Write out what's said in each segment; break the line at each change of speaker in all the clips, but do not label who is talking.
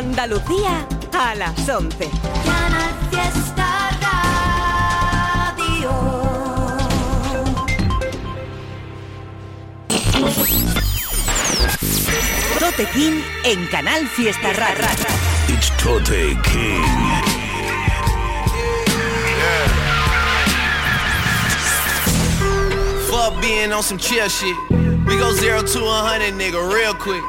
Andalucía a las 11.
Canal Fiesta Radio.
Tote King en Canal Fiesta Radio.
It's Tote King.
Fuck being on some chill shit. We go zero to a hundred, nigga, real quick,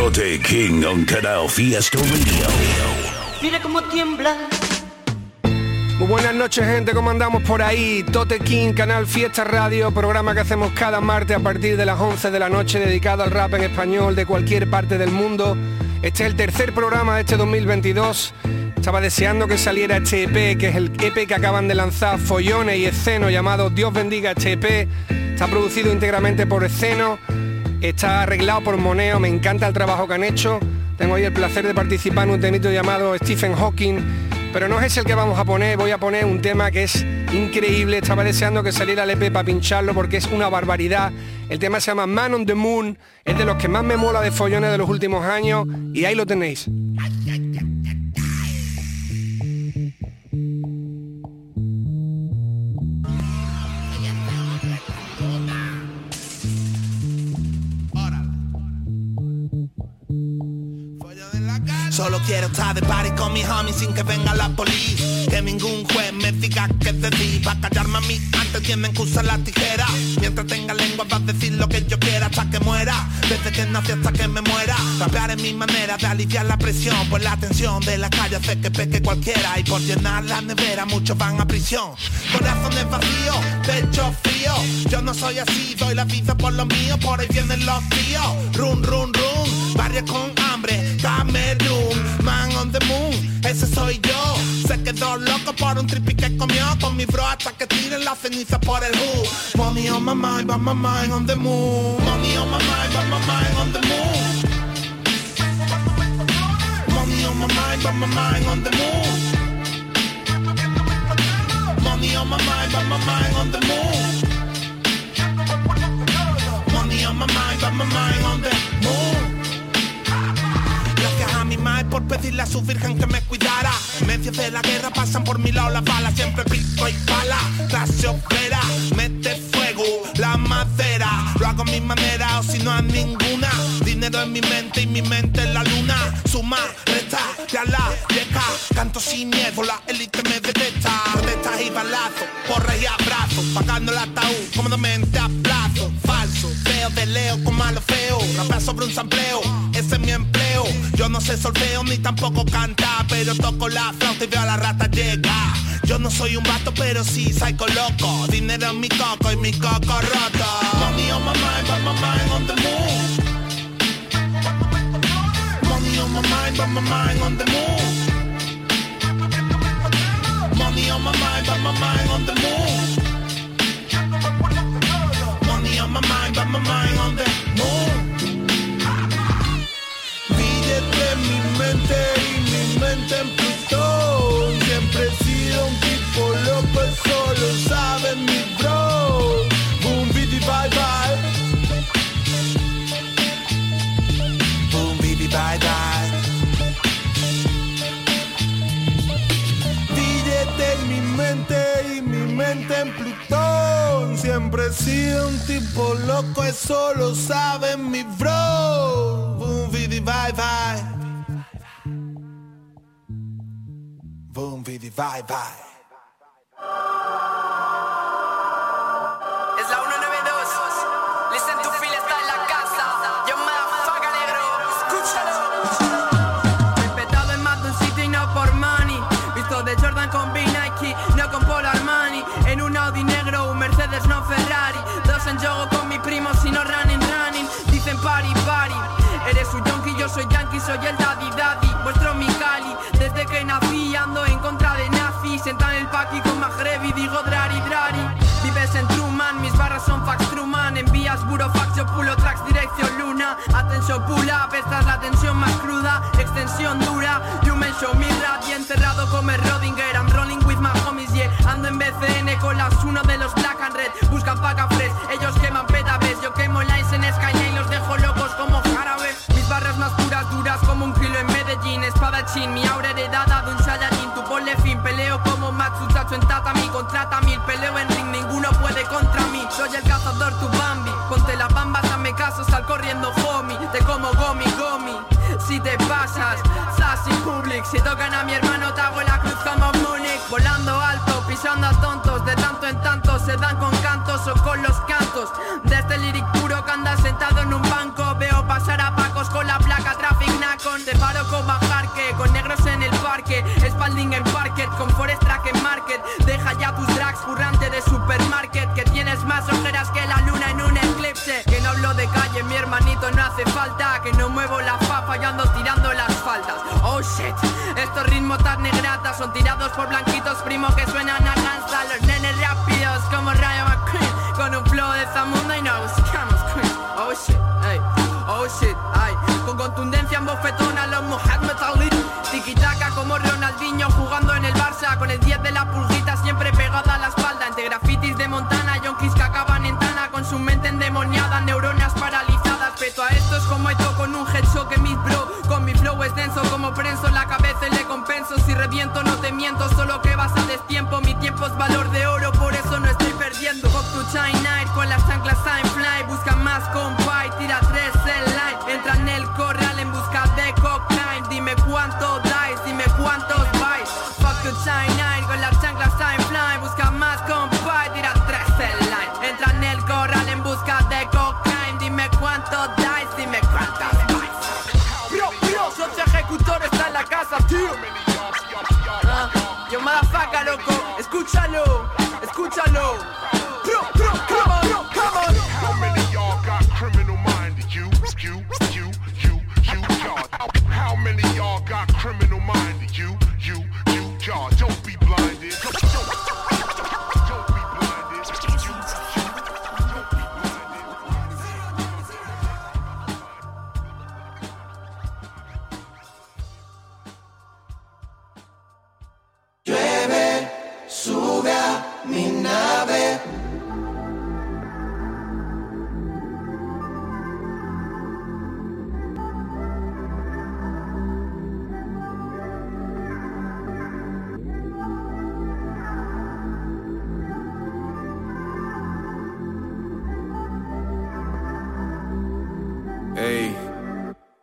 Tote King on Canal Fiesta Radio.
Mira cómo tiembla.
Muy buenas noches gente, ¿cómo andamos por ahí? Tote King, Canal Fiesta Radio, programa que hacemos cada martes a partir de las 11 de la noche dedicado al rap en español de cualquier parte del mundo. Este es el tercer programa de este 2022. Estaba deseando que saliera este EP, que es el EP que acaban de lanzar Follones y Esceno, llamado Dios bendiga este EP. Está producido íntegramente por Esceno, está arreglado por Moneo, me encanta el trabajo que han hecho. Tengo hoy el placer de participar en un temito llamado Stephen Hawking, pero no es el que vamos a poner, voy a poner un tema que es increíble, estaba deseando que saliera el EP para pincharlo porque es una barbaridad. El tema se llama Man on the Moon, es de los que más me mola de follones de los últimos años y ahí lo tenéis.
Solo quiero estar de party con mis homies sin que venga la policía. Que ningún juez me diga que te di. Va a callarme a mí antes tienen que usar la tijera. Mientras tenga lengua va a decir lo que yo quiera hasta que muera. Desde que nací hasta que me muera. Rapear es mi manera de aliviar la presión. Pues la tensión de la calle hace que peque cualquiera. Y por llenar la nevera muchos van a prisión. Corazones vacíos, pecho frío. Yo no soy así, doy la vida por lo mío. Por ahí vienen los tíos. Run, run, run. Barrio con Man on the moon, ese soy yo. Se quedó loco por un tripi que comió con mi bro hasta que tiren la ceniza por el hood. Money on my mind, my mind on the moon. Money on my mind, but my mind on the moon. Money on my mind, but my mind on the moon. Money on my mind, but my mind on the moon. Money on my mind, but my mind on the moon. Madre por pedirle a su virgen que me cuidara. En de la guerra pasan por mi lado las balas, siempre pico y pala. Clase obrera, mete fuego, la madera. Lo hago a mi manera o si no a ninguna. Dinero en mi mente y mi mente en la luna. Suma, resta, ya la llega. Canto sin miedo, la élite me detesta. Protestas y balazos, porras y abrazos. Pagando el ataúd, cómodamente a plazo. Feo de leo con malo feo. Rapea sobre un sampleo, ese es mi empleo. Yo no sé solfeo ni tampoco cantar, pero toco la flauta y veo a la rata llegar. Yo no soy un vato, pero sí psycho loco. Dinero en mi coco y mi coco roto. Money on my mind, but my mind on the moon. Money on my mind, but my mind on the moon. Money on my mind, but my mind on the moon. My mind, but my mind on the moon. Billete mi mente y mi mente en He sido un tipo loco, eso lo saben mis bros. Boom, bidi, bye, bye. Boom, bidi, bye, bye.
Soy yankee, soy el daddy daddy. Vuestro Mikali, desde que nací ando en contra de nazis. Sentan el paqui con Magrebi, digo drari drari. Vives en Truman, mis barras son fax Truman. Envías burofax, yo pulo tracks, dirección luna. Atención pull up, esta es la tensión más cruda. Extensión dura, you mention mi rap y enterrado como el Rodinger. I'm rolling with my homies, yeah. Ando en BCN con la Mi Contrata mil, peleo en ring, ninguno puede contra mí. Soy el cazador, tu Bambi. Ponte las bambas, hazme caso, sal corriendo homie. Te como gomi, gomi. Si te pasas, sassy public. Si tocan a mi hermano te hago la cruz como Munich Volando alto, pisando a tontos. De tanto en tanto se dan con cantos o con los cantos. De este lyric puro que anda sentado en un banco Veo pasar a pacos con la placa Traffic Nacon. Te paro con bajarque, con negros en el parque. Spalding en parket, con Forest Track en market. Deja ya tus currante de supermarket Que tienes más ojeras que la luna en un eclipse. Que no hablo de calle, mi hermanito no hace falta. Que no muevo la fafa y ando tirando las faltas Oh shit, estos ritmos tan negratas Son tirados por blanquitos primo que suenan a danza Los nenes rápidos como Rayo McQueen Con un flow de Zamunda y nos buscamos Oh shit, ey, oh shit, ay Con contundencia en bofetona los Mohamed Ali. Tiki-taka como Ronaldinho jugando en el Barça Con el 10 de la pulguita reviento no te miento, solo que vas a destiempo. Mi tiempo es valor de oro, por eso no estoy perdiendo. Fuck to China con las chanclas time fly. Busca más compa y tira tres en line Entra en el corral en busca de cocaine. Dime cuánto
mi nave.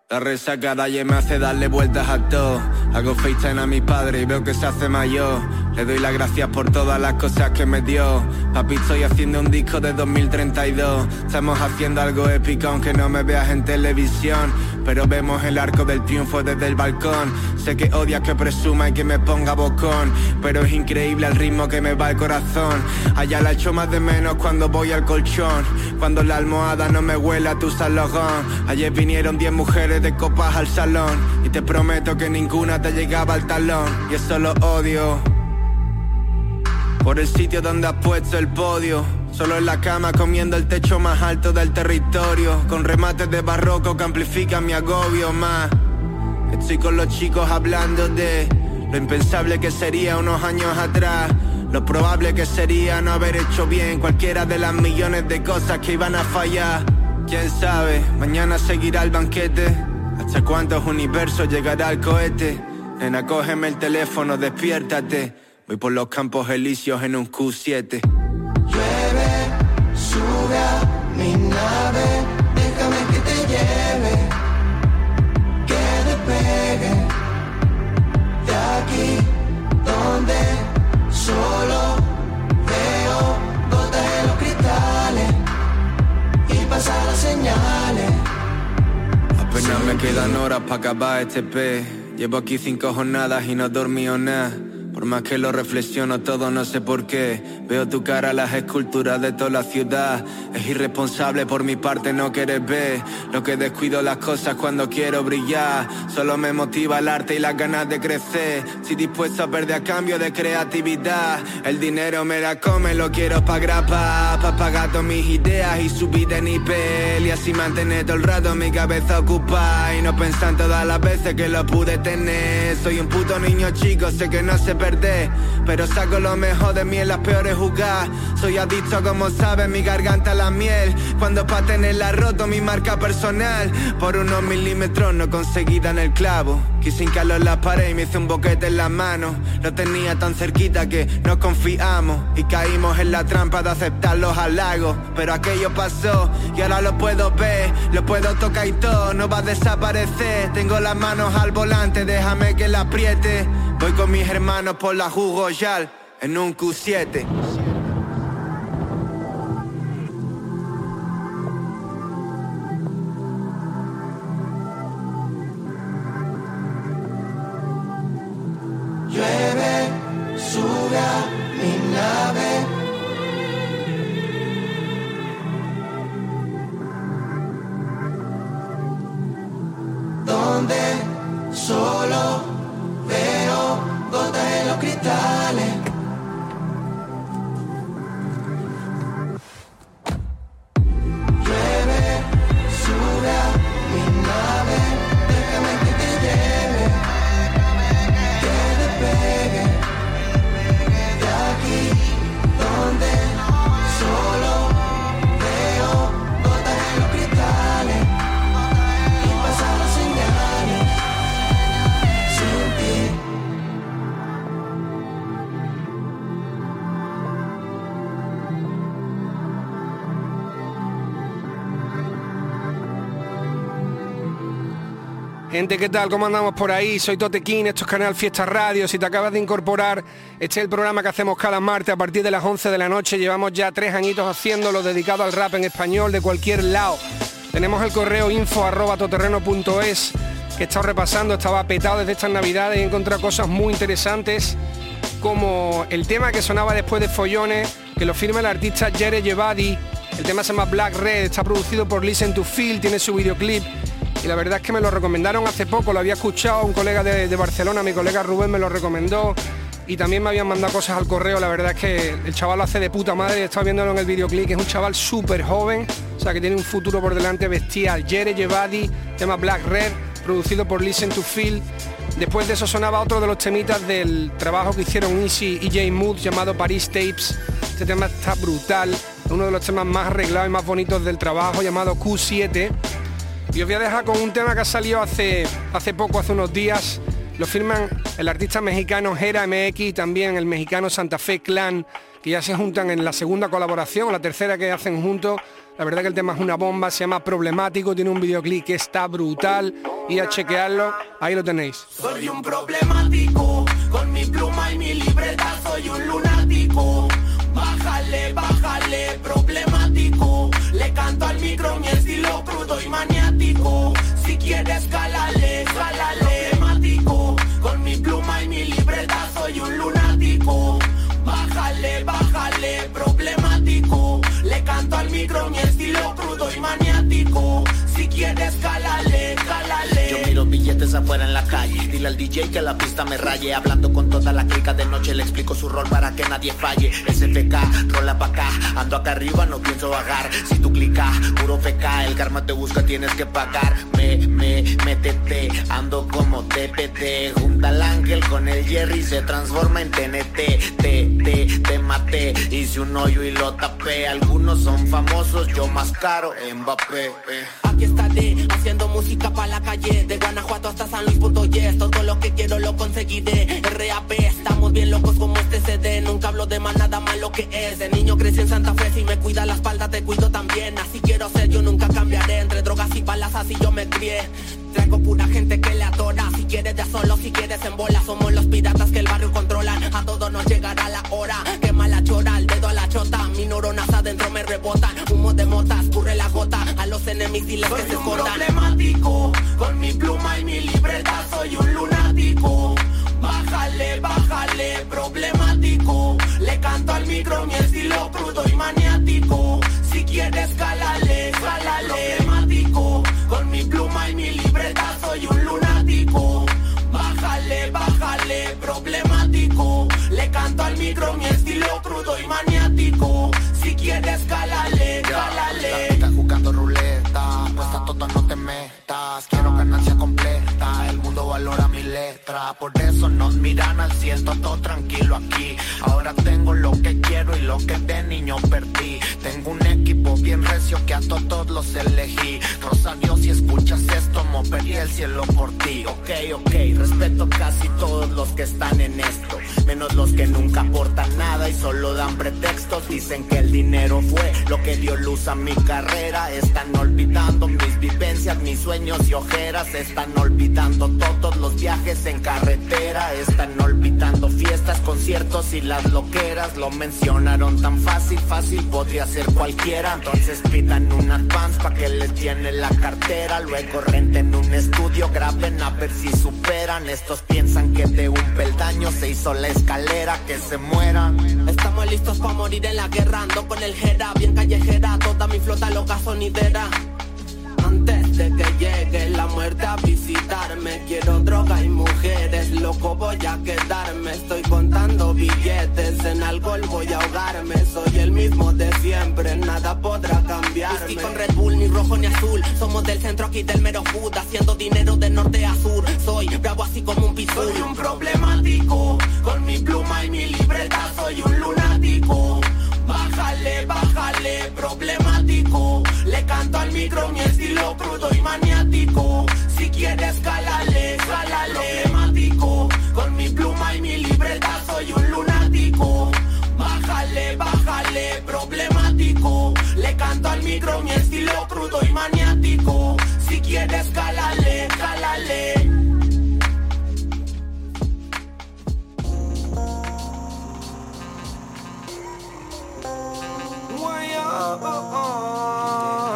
La resaca de ayer me hace darle vueltas a todo. Hago FaceTime a mi padre y veo que se hace mayor. Le doy las gracias por todas las cosas que me dio. Papi, estoy haciendo un disco de 2032. Estamos haciendo algo épico aunque no me veas en televisión. Pero vemos el arco del triunfo desde el balcón. Sé que odias que presuma y que me ponga bocón. Pero es increíble el ritmo que me va el corazón. Allá la echo más de menos cuando voy al colchón. Cuando la almohada no me huele a tu salogón. Ayer vinieron 10 mujeres de copas al salón. Y te prometo que ninguna te llegaba al talón. Y eso lo odio. Por el sitio donde has puesto el podio. Solo en la cama comiendo el techo más alto del territorio. Con remates de barroco que amplifican mi agobio más. Estoy con los chicos hablando de lo impensable que sería unos años atrás. Lo probable que sería no haber hecho bien cualquiera de las millones de cosas que iban a fallar. Quién sabe, mañana seguirá el banquete. ¿Hasta cuántos universos llegará el cohete? Nena, cógeme el teléfono, despiértate. Voy por los campos elíseos en un Q7.
Llueve, sube a mi nave, déjame que te lleve, que despegue de aquí donde solo veo gotas en los cristales y pasan las señales.
Apenas me quedan horas para acabar este pez. Llevo aquí cinco jornadas y no he dormido nada. Por más que lo reflexiono todo, no sé por qué. Veo tu cara, las esculturas de toda la ciudad. Es irresponsable por mi parte no querer ver. Lo que descuido las cosas cuando quiero brillar. Solo me motiva el arte y las ganas de crecer. Si dispuesto a perder a cambio de creatividad. El dinero me la come, lo quiero pa' grapa. Pa' pagar todas mis ideas y subir de nivel. Y así mantener todo el rato mi cabeza ocupada. Y no pensar en todas las veces que lo pude tener. Soy un puto niño chico, sé que no se
Pero saco lo mejor de mí en las peores jugadas. Soy adicto, como sabes, mi garganta la miel. Cuando pa' tenerla roto mi marca personal. Por unos milímetros no conseguí dar en el clavo. Quise hincarlo en la pared y me hice un boquete en las manos. Lo tenía tan cerquita que nos confiamos. Y caímos en la trampa de aceptar los halagos. Pero aquello pasó y ahora lo puedo ver. Lo puedo tocar y todo, no va a desaparecer. Tengo las manos al volante, déjame que la apriete. Voy con mis hermanos por la jugo yal en un Q7.
Gente, ¿qué tal? ¿Cómo andamos por ahí? Soy Totequín, esto es Canal Fiesta Radio. Si te acabas de incorporar, este es el programa que hacemos cada martes a partir de las 11 de la noche. Llevamos ya tres añitos haciéndolo dedicado al rap en español de cualquier lado. Tenemos el correo info arroba toterreno.es que he estado repasando, estaba petado desde estas navidades y he encontrado cosas muy interesantes como el tema que sonaba después de Follones, que lo firma el artista Jere Jevadi. El tema se llama Black Red, está producido por Listen to Feel, tiene su videoclip y la verdad es que me lo recomendaron hace poco, lo había escuchado un colega de, Barcelona, mi colega Rubén me lo recomendó y también me habían mandado cosas al correo, la verdad es que el chaval lo hace de puta madre, estaba viéndolo en el videoclip, es un chaval súper joven, o sea que tiene un futuro por delante bestial. Jere Jevadi, tema Black Red, producido por Listen to Feel. Después de eso sonaba otro de los temitas del trabajo que hicieron Easy y J Mood llamado Paris Tapes. Este tema está brutal, uno de los temas más arreglados y más bonitos del trabajo llamado Q7. Y os voy a dejar con un tema que ha salido hace, hace poco, hace unos días. Lo firman el artista mexicano Jera MX y también el mexicano Santa Fe Clan, que ya se juntan en la segunda colaboración, la tercera que hacen juntos. La verdad que el tema es una bomba, se llama Problemático, tiene un videoclip que está brutal. Y a chequearlo, ahí lo tenéis.
Soy un problemático, con mi pluma y mi libreta soy un lunático. Bájale, bájale, problemático. Maniático. Si quieres, cálale, cálale. Problemático, con mi pluma y mi libreta soy un lunático. Bájale, bájale, problemático. Le canto al micro mi estilo crudo y maniático. Si quieres, cálale, cálale.
Billetes afuera en la calle. Dile al DJ que la pista me raye. Hablando con toda la clica de noche, le explico su rol para que nadie falle. SFK, rola pa' acá. Ando acá arriba, no pienso bajar. Si tú clicas, puro FK, el karma te busca, tienes que pagar. Me, me, métete, ando como TPT. Junta al ángel con el Jerry, se transforma en TNT. Te, te, te maté. Hice un hoyo y lo tapé. Algunos son famosos, yo más caro, Mbappé. eh.
Aquí estaré haciendo música para la calle De Guanajuato hasta San punto yes Todo lo que quiero lo conseguiré. RAP, estamos bien locos como este CD Nunca hablo de más nada más lo que es. De niño crecí en Santa Fe Si me cuida la espalda te cuido también. Así quiero ser, yo nunca cambiaré. Entre drogas y balas así yo me crié Traigo pura gente que le adora. Si quieres de solo, si quieres en bola. Somos los piratas que el barrio controlan A todos nos llegará la hora. Quema la chora, el dedo a la chota. Mis neuronas adentro me rebotan Humo de motas, curre la gota. A los enemigos diles que se escondan problemático. Con mi pluma y mi libreta soy un lunático. Bájale, bájale, problemático. Le canto al micro mi estilo crudo y maniático. Si quieres cálale, cálale Con mi pluma y mi libreta soy un lunático. Bájale, bájale, problemático. Le canto al micro mi estilo crudo y maniático. Si quieres cálale, cálale
Estás jugando ruleta, apuesta total no te metas. Quiero ganancia completa, valora mi letra. Por eso nos miran al cielo todo tranquilo aquí. Ahora tengo lo que quiero y lo que de niño perdí. Tengo un equipo bien recio que a todos los elegí. Rosario, si escuchas esto, movería el cielo por ti. Ok, ok, respeto casi todos los que están en esto. Menos los que nunca aportan nada y solo dan pretextos. Dicen que el dinero fue lo que dio luz a mi carrera. Están olvidando mis vivencias, mis sueños y ojeras. Están olvidando los viajes en carretera. Están olvidando fiestas, conciertos y las loqueras. Lo mencionaron tan fácil, fácil podría ser cualquiera. Entonces pidan un advance pa' que les llene la cartera. Luego renten un estudio, graben a ver si superan. Estos piensan que de un peldaño se hizo la escalera, que se mueran.
Estamos listos para morir en la guerra, ando con el jera, bien callejera, toda mi flota loca sonidera. Antes de que llegue la muerte a visitarme, quiero droga y mujeres, loco voy a quedarme. Estoy contando billetes, en alcohol voy a ahogarme. Soy el mismo de siempre, nada podrá cambiarme.
Y con Red Bull, ni rojo ni azul, somos del centro aquí del mero hood, haciendo dinero de norte a sur. Soy bravo así como un pisul.
Soy un problemático, con mi pluma y mi libreta soy un lunático. Bájale, bájale, Le canto al micro mi estilo crudo y maniático. Si quieres, cálale, cálale. Problemático, con mi pluma y mi libreta soy un lunático. Bájale, bájale, problemático. Le canto al micro mi estilo crudo y maniático. Si quieres, cálale, cálale.
oh, oh. oh.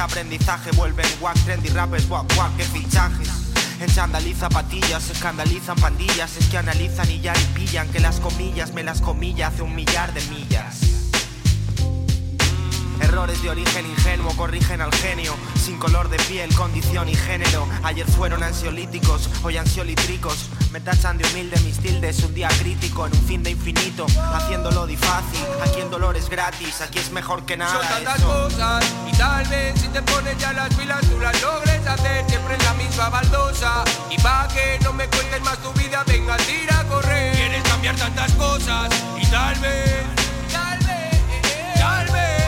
Desaprendizaje Vuelven wack, trendy rappers, guap, guap, que fichajes. En chandal zapatillas, escandalizan pandillas Es que analizan y ya y pillan Que las comillas me las comilla hace un millar de millas. Errores de origen ingenuo corrigen al genio Sin color de piel, condición y género. Ayer fueron ansiolíticos, hoy ansiolítricos Me tachan de humilde mis tildes Un día crítico en un fin de infinito Haciéndolo difícil, aquí el dolor es gratis Aquí es mejor que nada
Son tantas
eso.
cosas y tal vez si te pones ya las pilas tú las logres hacer siempre en la misma baldosa. Y pa' que no me cuentes más tu vida venga tira a correr. Quieres cambiar tantas cosas y tal vez tal vez tal vez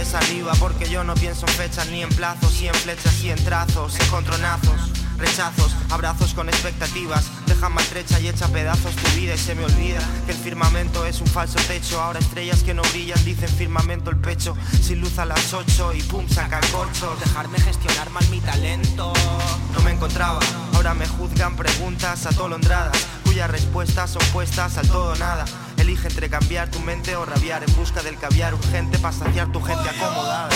esperes arriba porque yo no pienso en fechas ni en plazos y en flechas y en trazos, encontronazos, rechazos, abrazos con expectativas, dejan maltrecha y echa pedazos tu vida y se me olvida que el firmamento es un falso techo, ahora estrellas que no brillan dicen firmamento el pecho, sin luz a las 8 y pum saca el corcho, dejarme gestionar mal mi talento, no me encontraba, ahora me juzgan preguntas atolondradas, cuyas respuestas son puestas al todo nada. Elige entre cambiar tu mente o rabiar en busca del caviar urgente para saciar tu gente acomodada.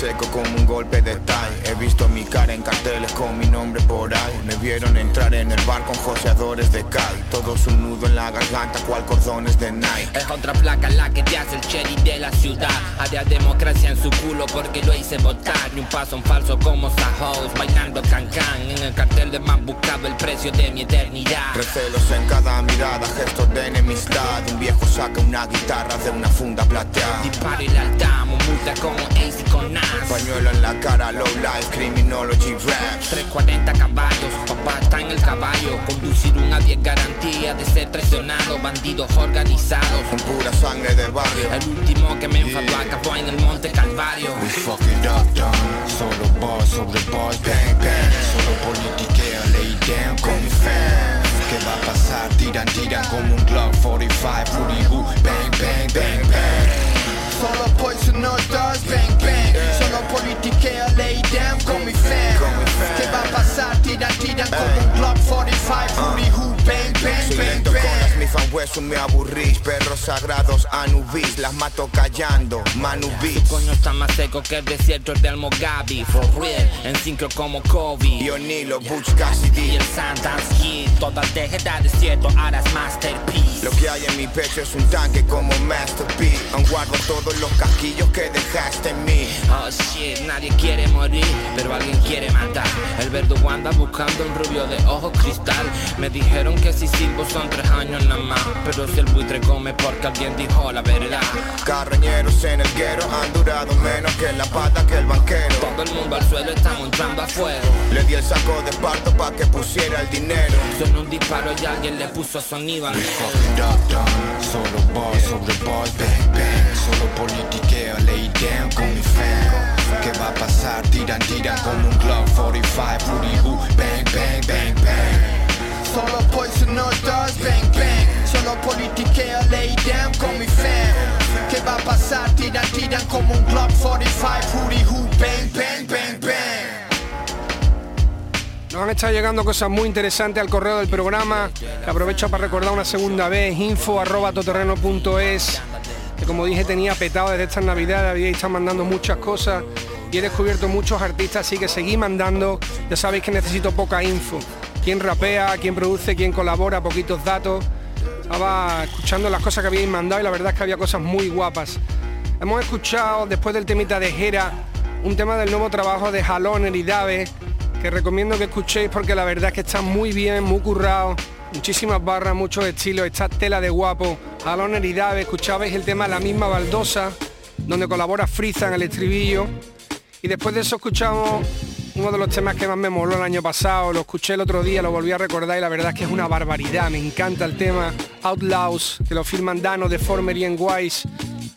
Seco como un golpe de tal He visto mi cara en carteles con mi nombre por ahí. Me vieron entrar en el bar con joseadores de cal Todos un nudo en la garganta cual cordones de Nike.
Es otra placa la que te hace el cherry de la ciudad. Había democracia en su culo porque lo hice votar. Ni un paso en falso como Sajos Bailando cancán En el cartel de más buscado el precio de mi eternidad.
Recelos en cada mirada, gestos de enemistad. Un viejo saca una guitarra de una funda plateada.
Disparo y la altamo, multa como Ace y con Nas
Pañuelo en la cara, low life, criminology rap.
340 caballos, papá está en el caballo. Conducir un a 10 garantía de ser traicionado Bandidos organizados.
Con pura sangre de barrio.
El último que me enfadó acabó en el monte Calvario.
We fuck it up, done. Solo boss sobre boss, bang bang. Solo politiqueo, lay down con mi fam ¿Qué va a pasar? Tiran, tiran como un Glock 45 Footy who, bang bang, bang bang.
Solo poison stars, bang bang politiqueo, lay down con mi fam ¿Qué va a pasar? Tiran, tiran como un Glock 45 Footy who, bang bang,
Soy
bang
lento con
bang
fan hueso me aburrís. Perros sagrados Anubis Las mato callando. Manubis.
Coño está más seco que el desierto del Mogabi. For real, en sincro como Kobe.
Yo Nilo, Butch Cassidy.
Y el Santa's Kid Toda tejeda desierto, es masterpiece.
Lo que hay en mi pecho es un tanque como Master P Aún guardo todos los casquillos que dejaste en mí.
Oh shit, nadie quiere morir, pero alguien quiere matar. El verdugo anda buscando un rubio de ojos cristal. Me dijeron que si silbo son tres años nada más Pero si el buitre come porque alguien dijo la verdad.
Carroñeros en el guero han durado menos que la pata que el banquero.
Todo el mundo al suelo estamos entrando a fuego.
Le di el saco de parto pa' que pusiera el dinero.
Sonó un disparo y alguien le puso sonido al.
Solo boss sobre boss, bang bang Solo politiqueo, lay down con mi fam ¿Qué va a pasar? Tiran, tiran como un Glock 45 Footy who, bang bang, bang bang.
Solo poison stars, bang bang Politiqueo, lay down con mi fam ¿Qué va a pasar? Tiran, tiran como un Glock 45 Footy who, bang bang, bang bang
Nos han estado llegando cosas muy interesantes al correo del programa, aprovecho para recordar una segunda vez, info arroba que como dije tenía petado desde estas navidades, habíais estado mandando muchas cosas y he descubierto muchos artistas, así que seguí mandando, ya sabéis que necesito poca info. Quién rapea, quién produce, quién colabora, poquitos datos. Estaba escuchando las cosas que habíais mandado y la verdad es que había cosas muy guapas. Hemos escuchado, después del temita de Jera, un tema del nuevo trabajo de Jalón y que recomiendo que escuchéis porque la verdad es que está muy bien, muy currado, muchísimas barras, muchos estilos, está tela de guapo. Jalón y Dave, escuchabais el tema La misma baldosa, donde colabora Friza en el estribillo. Y después de eso escuchamos uno de los temas que más me moló el año pasado, lo escuché el otro día, lo volví a recordar y la verdad es que es una barbaridad, me encanta el tema Outlaws, que lo firman Dano de Former y Wise,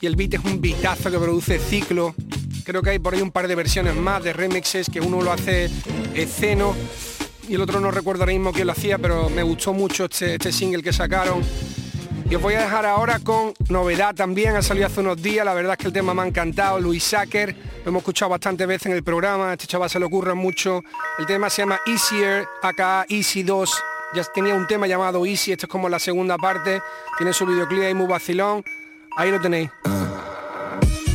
y el beat es un beatazo que produce Ciclo, creo que hay por ahí un par de versiones más de remixes, que uno lo hace Esceno y el otro no recuerdo ahora mismo quién lo hacía, pero me gustó mucho este, este single que sacaron. Y os voy a dejar ahora con novedad también, ha salido hace unos días, la verdad es que el tema me ha encantado, Luis Sacker, lo hemos escuchado bastantes veces en el programa, a este chaval se le ocurre mucho, el tema se llama Easier, acá Easy 2, ya tenía un tema llamado Easy, esto es como la segunda parte, tiene su videoclip ahí muy vacilón, ahí lo tenéis.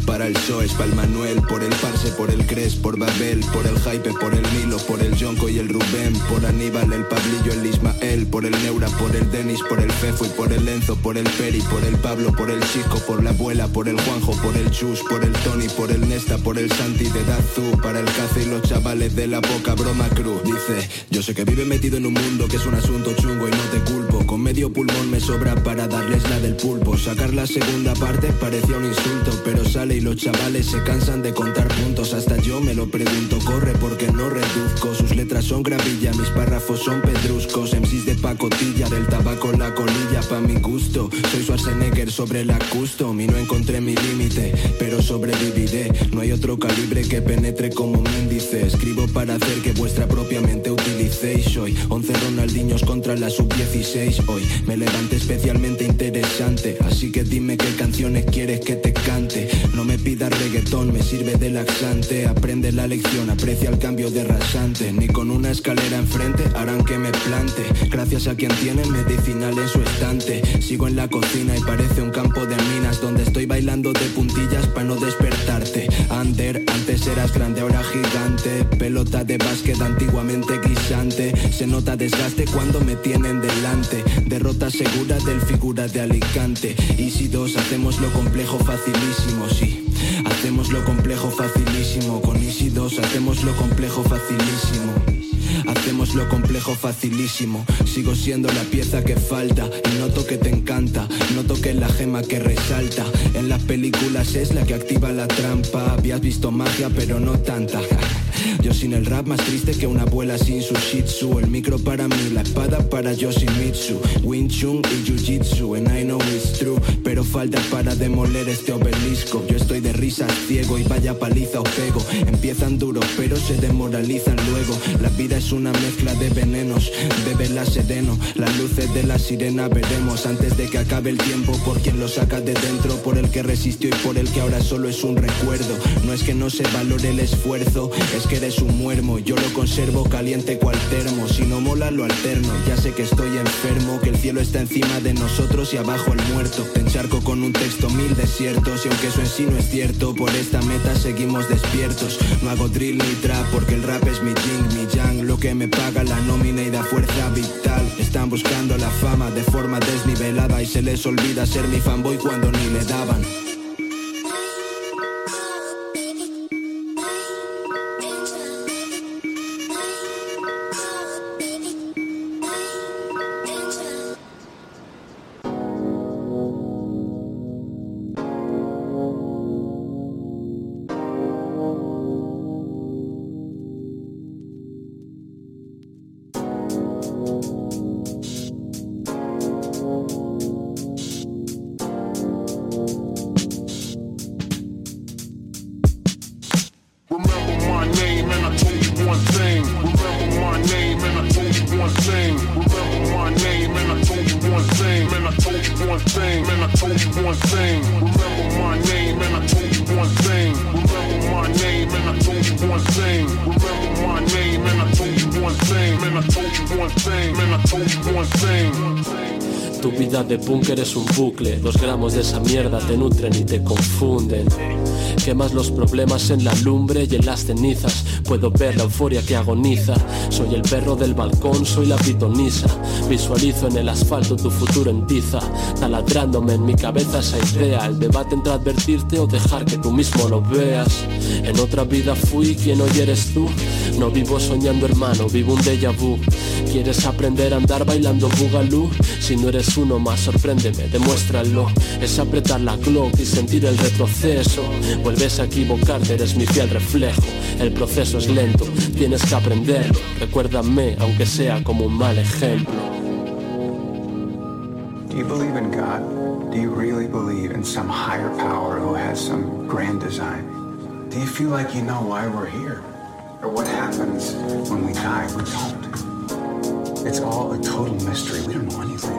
Para el Soes, para el Manuel, por el Parse, por el Cres, por Babel, por el Hype, por el Milo, por el Jonko y el Rubén, por Aníbal, el Pablillo, el Ismael, por el Neura, por el Denis, por el Fefo y por el Enzo, por el Peri, por el Pablo, por el Chico, por la abuela, por el Juanjo, por el Chus, por el Tony, por el Nesta, por el Santi de Dazú, para el Cace y los chavales de la poca broma cruz. Dice, yo sé que vive metido en un mundo que es un asunto chungo y no te culpo. Con medio pulmón me sobra para darles la del pulpo. Sacar la segunda parte parecía un insulto, pero sale y los chavales se cansan de contar puntos. Hasta yo me lo pregunto, corre porque no reduzco. Sus letras son gravilla, mis párrafos son pedruscos. MCs de pacotilla, del tabaco la colilla, pa' mi gusto. Soy Schwarzenegger sobre la custom y no encontré mi límite, pero sobreviviré. No hay otro calibre que penetre como mi índice. Escribo para hacer que vuestra propia mente utilicéis hoy. 11 Ronaldinhos contra la sub-16 hoy. Me levanté especialmente interesante, así que dime qué canciones quieres que te cante. No me pidas reggaetón, me sirve de laxante. Aprende la lección, aprecia el cambio de rasante. Ni con una escalera enfrente harán que me plante. Gracias a quien tiene medicinal en su estante. Sigo en la cocina y parece un campo de minas donde estoy bailando de puntillas para no despertarte. Ander, antes eras grande, ahora gigante. Pelota de básquet antiguamente guisante. Se nota desgaste cuando me tienen delante. Derrota segura del figura de Alicante. Y si dos hacemos lo complejo facilísimo, sí. Hacemos lo complejo facilísimo. Con Easy 2 hacemos lo complejo facilísimo. Hacemos lo complejo facilísimo. Sigo siendo la pieza que falta. Y noto que te encanta. Noto que es la gema que resalta. En las películas es la que activa la trampa. Habías visto magia, pero no tanta. Yo sin el rap más triste que una abuela sin su shih tzu El micro para mí, la espada para Yoshimitsu Wing Chun y Jiu-Jitsu And I know it's true Pero falta para demoler este obelisco Yo estoy de risas ciego y vaya paliza os pego Empiezan pero se desmoralizan luego La vida es una mezcla de venenos Bébela sereno Las luces de la sirena veremos Antes de que acabe el tiempo Por quien lo saca de dentro Por el que resistió y por el que ahora solo es un recuerdo No es que no se valore el esfuerzo Es que eres un muermo, yo lo conservo caliente cual termo. Si no mola lo alterno, ya sé que estoy enfermo, que el cielo está encima de nosotros y abajo el muerto. Te encharco con un texto mil desiertos y aunque eso en sí no es cierto, por esta meta seguimos despiertos. No hago drill ni trap porque el rap es mi jing, mi yang, lo que me paga la nómina y da fuerza vital. Están buscando la fama de forma desnivelada y se les olvida ser mi fanboy cuando ni le daban.
Bucle, dos gramos de esa mierda te nutren y te confunden. Quemas los problemas en la lumbre y en las cenizas. Puedo ver la euforia que agoniza. Soy el perro del balcón, soy la pitonisa. Visualizo en el asfalto tu futuro en tiza. Taladrándome en mi cabeza esa idea. El debate entre advertirte o dejar que tú mismo lo veas. En otra vida fui quien hoy eres tú. No vivo soñando hermano, vivo un déjà vu. ¿Quieres aprender a andar bailando boogaloo? Si no eres uno más, sorpréndeme, demuéstralo. Es apretar la clock y sentir el retroceso. Vuelves a equivocarte, eres mi fiel reflejo. El proceso es lento, tienes que aprenderlo. Recuérdame, aunque sea como un mal ejemplo.
Do you believe in God? Do you really believe in some higher power who has some grand design? Do you feel like you know why we're here? Or what happens when we die? We don't. It's all a total mystery. We don't know anything.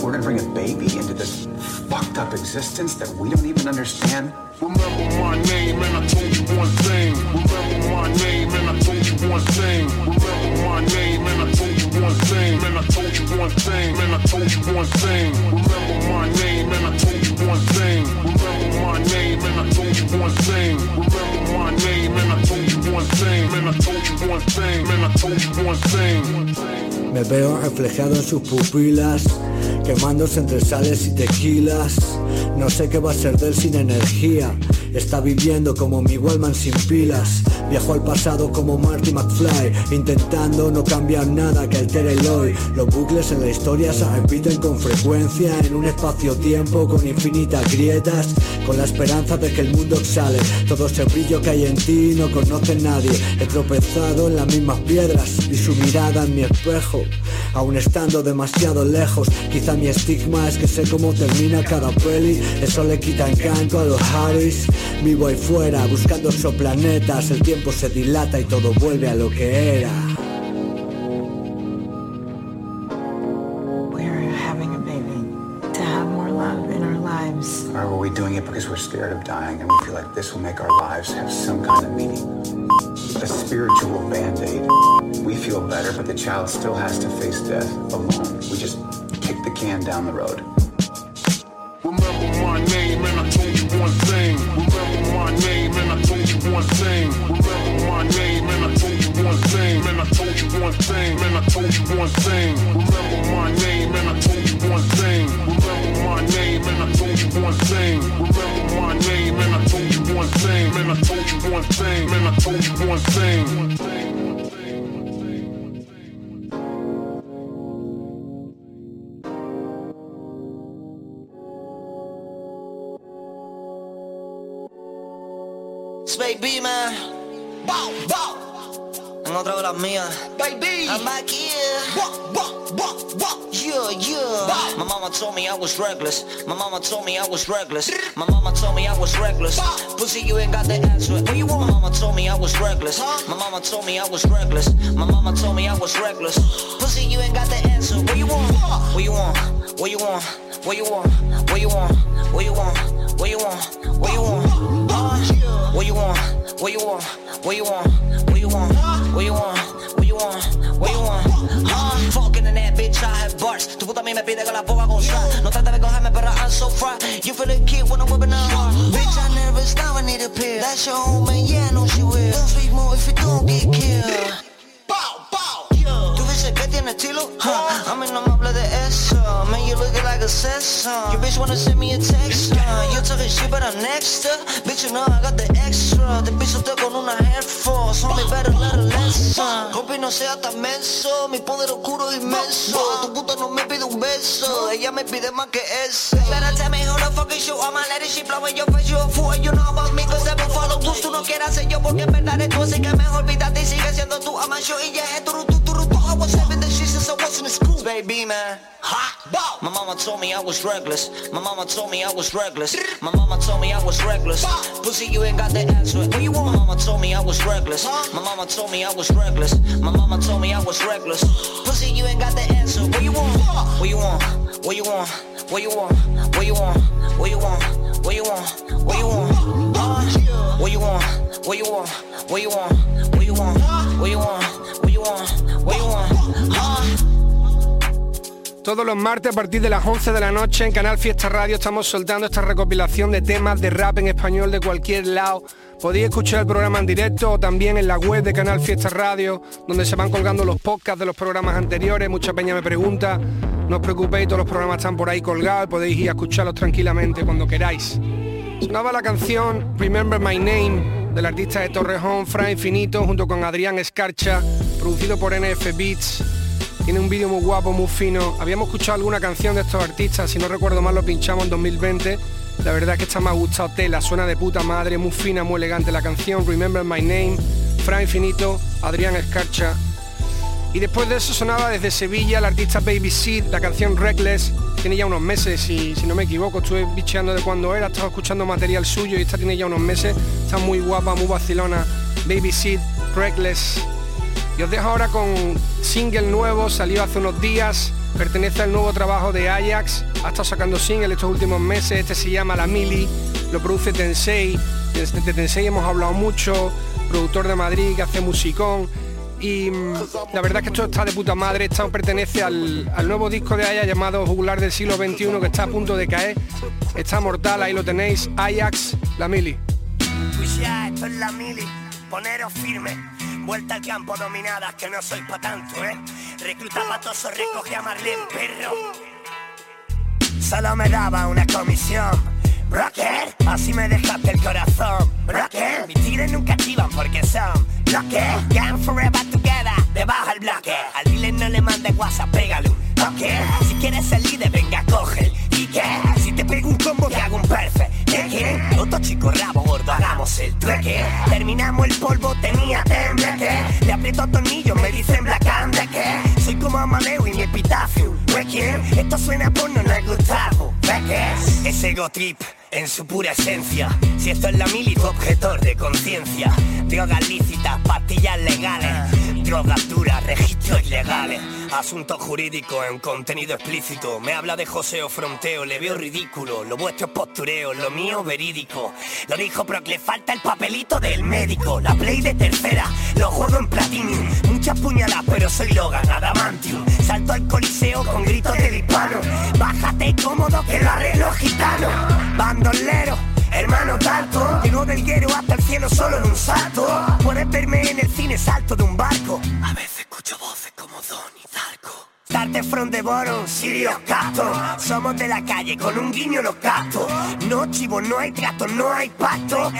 We're gonna bring a baby into this fucked up existence that we don't even understand.
Remember my name and I told you one thing. Remember my name and I told you one thing. Remember my name and I told you one thing. And I told you one thing. And I told you one thing. Remember my name and I told you one thing. Remember my name and I told you one thing. Remember my name and I told you one thing. And I told you one thing. And I told you one thing.
Me veo reflejado en sus pupilas, quemándose entre sales y tequilas. No sé qué va a ser de él sin energía. Está viviendo como mi Wallman sin pilas. Viajo al pasado como Marty McFly, intentando no cambiar nada que altere el hoy. Los bucles en la historia se repiten con frecuencia en un espacio-tiempo con infinitas grietas, con la esperanza de que el mundo exhale. Todo ese brillo que hay en ti no conoce nadie. He tropezado en las mismas piedras y su mirada en mi espejo. Aún estando demasiado lejos, quizá mi estigma es que sé cómo termina cada peli. Eso le quita encanto a los Harris. Vivo ahí fuera, buscando exoplanetas. El tiempo se dilata y todo vuelve a lo que era.
We're having a baby to have more love in our lives.
Are we we doing it because we're scared of dying and we feel like this will make our lives have some kind of meaning? A spiritual band-aid. We feel better, but the child still has to face death alone. We just kick the can down the road.
Remember my name and I told one thing. Remember my name and I told you one thing. Remember my name and I told you one thing. Man, I told you one thing. Man, I told you one thing. Remember my name and I told you one thing. Remember my name and I told you one thing. Remember my name and I told you one thing. Man, I told you one thing. Man, I told you one thing.
Bow, bow. En otra las mías. Baby. I'm back here. Bow, bow, bow. Yeah, yeah. My mama told me I was reckless. My mama told me I was reckless. My mama told me I was reckless. Pussy, you ain't got the answer. What you want? My mama told me I was reckless. My mama told me I was reckless. My mama told me I was reckless. Pussy, you ain't got the answer. What you want? What you want? What you want? What you want? What you want? What you want? What you want? What you want? What you want? What you want? What you want? What you want? What you want? What you want? What you want? Uh, fucking in that bitch, I have bars. Tu puta a mí me pide que la ponga a gozar. No trata de cogerme, pero I'm so fry. You feel the kid when I'm whipping out. Bitch, I never stop, I need a pill. That's your home, yeah, I know she will. Don't speak more if you don't get killed. Tú dices que tiene estilo, huh? a mí no me hable de eso. Man, you looking like a session Your bitch wanna send me a text. Huh? You talking shit but I'm next up. Bitch, you know I got the extra. Te pisoteo con una Air Force. Better let a lesson. Hope no sea tan menso. Mi poder oscuro es inmenso. Tu puta no me pide un beso. Ella me pide más que eso. Better tell me who the fuck is you. I'ma let it shit blow in your face. You a fool, you know about me. Cause every follow tú Tú no quieras ser yo. Porque en verdad Así que mejor olvídate y sigue siendo tú. I'm a show y turu, tu, turu, since in school Baby, man Hot bow. My mama told me I was reckless My mama told me I was reckless My mama told me I was reckless Pussy, you ain't got the answer What you want? My mama told me I was reckless My mama told me I was reckless My mama told me I was reckless Pussy, you ain't got the answer What you want? What you want? What you want? What you want? What you want? What you want? What you want? What you want? Uh, What you want? What you want? What you want? What you want? What you want? What you want? What you want? Uh,
Todos los martes a partir de las 11 de la noche en Canal Fiesta Radio estamos soltando esta recopilación de temas de rap en español de cualquier lado. Podéis escuchar el programa en directo o también en la web de Canal Fiesta Radio, donde se van colgando los podcasts de los programas anteriores. Mucha peña me pregunta, no os preocupéis, todos los programas están por ahí colgados, podéis ir a escucharlos tranquilamente cuando queráis. Sonaba la canción Remember My Name del artista de Torrejón, Fra Infinito, junto con Adrián Escarcha, producido por NF Beats. Tiene un vídeo muy guapo, muy fino. Habíamos escuchado alguna canción de estos artistas, si no recuerdo mal lo pinchamos en 2020. La verdad es que esta me ha gustado tela, suena de puta madre, muy fina, muy elegante la canción. Remember My Name, Fra Infinito, Adrián Escarcha. Y después de eso sonaba desde Sevilla el artista Baby Seed, la canción Reckless. Tiene ya unos meses, y si no me equivoco, estuve bicheando de cuando era, estaba escuchando material suyo y esta tiene ya unos meses. Está muy guapa, muy vacilona. Baby Seed, Reckless. Y os dejo ahora con single nuevo, salió hace unos días, pertenece al nuevo trabajo de Ajax, ha estado sacando single estos últimos meses, este se llama La Mili, lo produce Tensei, de, Tensei hemos hablado mucho, productor de Madrid que hace musicón, y mm, la verdad es que esto está de puta madre, esto pertenece al, nuevo disco de Ajax llamado Jugular del siglo XXI que está a punto de caer, está mortal, ahí lo tenéis, Ajax, La Mili.
Esto es la mili, poneros firme. Vuelta al campo dominadas, que no soy pa' tanto, ¿eh? Recluta patoso, recoge a Marlene, perro. Solo me daba una comisión. Rocker, así me dejaste el corazón. Rocker, mis tigres nunca activan porque son. Rocker, gang forever together, debajo el bloque. Al dealer no le mandes WhatsApp, un toque. Si quieres el líder, venga, coge ¿Y qué? Si te pego un combo, te hago un perfect. ¿Qué qué? Otro chico rabo gordo, hagamos el trueque. Terminamos el polvo, tenía tembleque. Le aprieto tornillos, me dicen Black and que Soy como Amadeo y mi epitafio. ¿Qué Esto suena a porno, no es Gustavo. ¿Ves qué? Es ego trip en su pura esencia. Si esto es la mili, tu objetor de conciencia. Drogas lícitas, pastillas legales. Drogas duras, registros ilegales. Asuntos jurídicos en contenido explícito. Me habla de joseo fronteo, le veo ridículo. Lo vuestro es postureo, lo mío verídico. Lo dijo que le falta el papelito del médico. La play de tercera, lo juego en platinum. Muchas puñaladas, pero soy Logan, adamantium. Salto al coliseo con gritos de disparo. Bájate cómodo que lo arreglo gitano. Bandolero. Hermano tanto, llego del guero hasta el cielo solo en un salto. Puedes verme en el cine salto de un barco. A veces escucho voces como Donnie. Darte from the bottom, Sirio Cato. Somos de la calle con un guiño los gatos. No chivo, no hay trato, no hay pacto.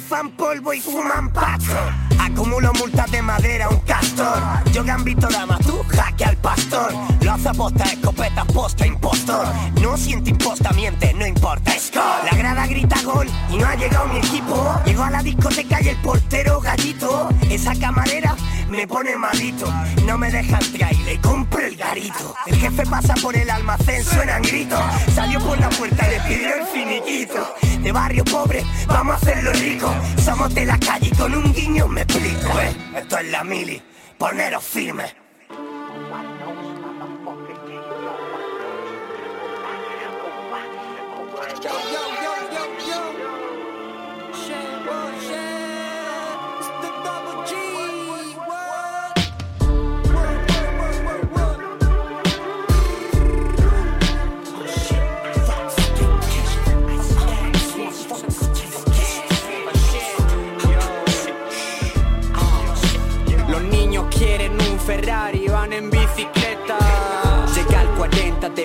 fan polvo y fuman pasto. Acumulo multas de madera, un castor. Yo gambito dama, tú jaque al pastor. Lo hace aposta, escopeta, posta, impostor. No siente imposta, miente, no importa, score. La grada grita gol y no ha llegado mi equipo. Llego a la discoteca y el portero gallito. Esa camarera me pone malito. No me dejan entrar y le compro el garito. El jefe pasa por el almacén, suenan gritos. Salió por la puerta y le pidió el finiquito. De barrio pobre, vamos a hacerlo rico. Somos de la calle y con un guiño me explico, eh. Esto es la mili, poneros firmes.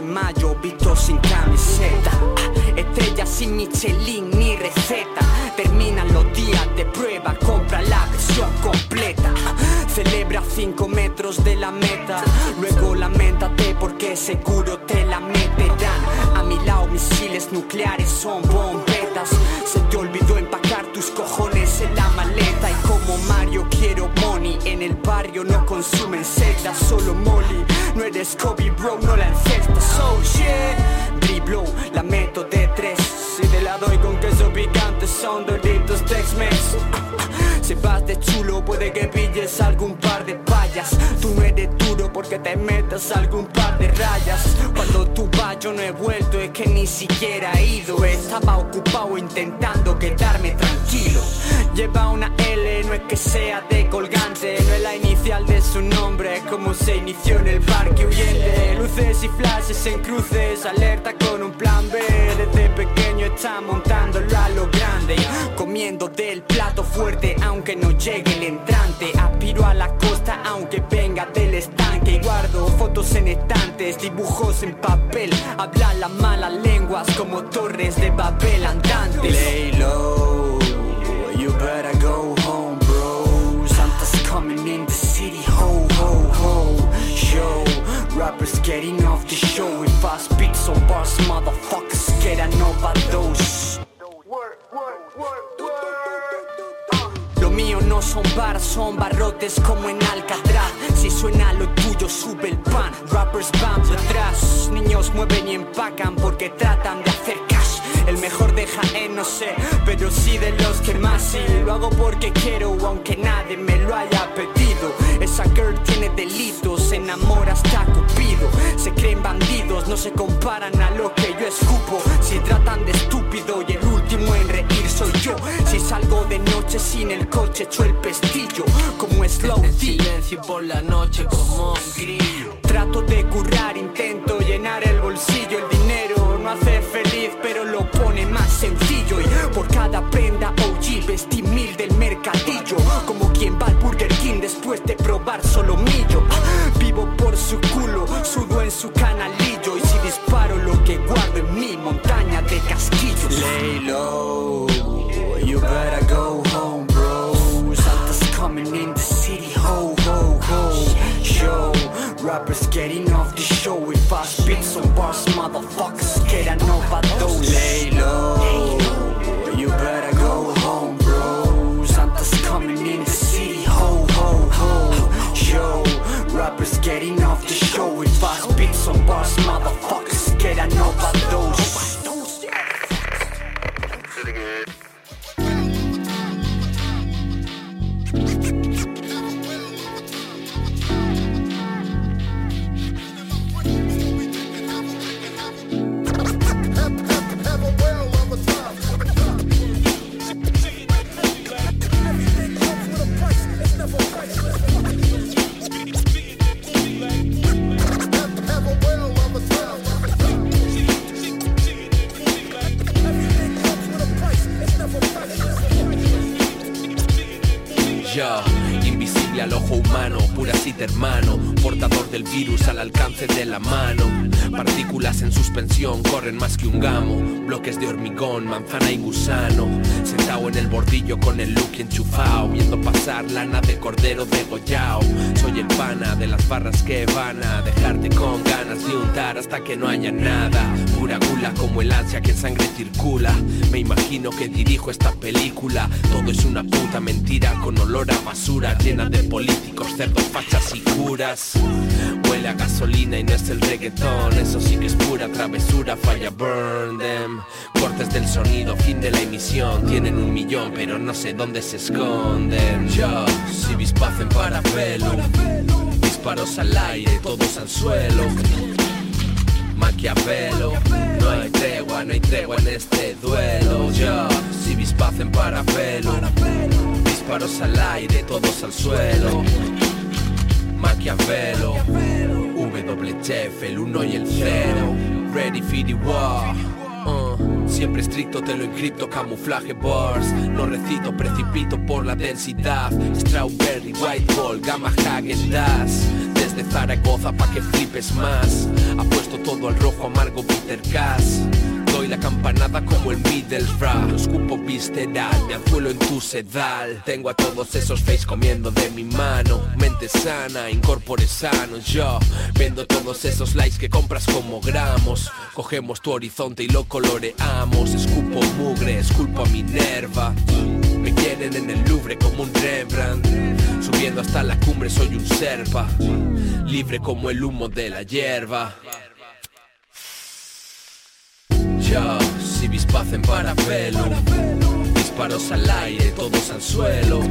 Mayo, visto sin camiseta. Estrella sin Michelin ni receta. Terminan los días de prueba, compra la versión completa. Celebra a 5 metros de la meta. Luego lamentate porque seguro te la meterán. A mi lado misiles nucleares son bombetas. Se te olvidó empacar tus cojones en la maleta. Y como Mario quiero money. En el barrio no consumen setas, solo molly. No eres Kobe, bro, no la encestas. So shit. Driblo, la meto de tres. Si te la doy con queso picante, son doritos Tex-Mex. Si vas de chulo, puede que pilles algún par de payas. Tú eres porque te metas algún par de rayas. Cuando tú vas, yo no he vuelto, es que ni siquiera he ido. Estaba ocupado intentando quedarme tranquilo. Lleva una L, no es que sea de colgante, no es la inicial de su nombre, es como se inició en el parque huyente. Luces y flashes en cruces, alerta con un plan B. Está montándolo a lo grande, comiendo del plato fuerte, aunque no llegue el entrante. Aspiro a la costa, aunque venga del estanque. Guardo fotos en estantes, dibujos en papel. Habla las malas lenguas como torres de Babel andantes. Lay rappers getting off the show with fast beats on bars, motherfuckers get an overdose. Lo mío no son bars, son barrotes como en Alcatraz. Si suena lo tuyo, sube el pan. Rappers van detrás. Niños mueven y empacan porque tratan de hacer cash. El mejor de Jaén, no sé, pero sí de los que más sí. Lo hago porque quiero, aunque nadie me lo haya pedido. Esa girl tiene delitos, se enamora hasta Cupido. Se creen bandidos, no se comparan a lo que yo escupo. Si tratan de estúpido y el último soy yo. Si salgo de noche sin el coche, echo el pestillo. Como slow D. silencio por la noche como un grillo. Trato de currar, intento llenar el bolsillo. El dinero no hace feliz, pero lo pone más sencillo. Y por cada prenda OG vestí mil del mercadillo. Como quien va al Burger King después de probar solo millo. Vivo por su culo, sudo en su canalillo. Y si disparo lo que guardo en mi montaña de casquillos. Lay low, rappers getting off the show If I spit on bars, motherfuckers get an overdose. Lay low,
no sé dónde se esconden. Yo, si en para pelo, disparos al aire, todos al suelo. Maquiavelo, no hay tregua, no hay tregua en este duelo. Yo, si en para pelo, disparos al aire, todos al suelo. Maquiavelo WTF, el 1 y el 0 Ready for the war Siempre estricto te lo encripto, camuflaje bars. No recito, precipito por la densidad. Strawberry, white ball, gamma Hagen Desde Zaragoza pa' que flipes más. Apuesto todo al rojo amargo Peter Cass la campanada como el Middlesbrough Escupo visceral, me anzuelo en tu sedal. Tengo a todos esos face comiendo de mi mano. Mente sana, incorpore sano Yo vendo todos esos likes que compras como gramos. Cogemos tu horizonte y lo coloreamos. Escupo mugre, esculpo a Minerva. Me quieren en el Louvre como un Rembrandt. Subiendo hasta la cumbre soy un serpa. Libre como el humo de la hierba si bispacen para pelo Disparos al aire, todos al suelo.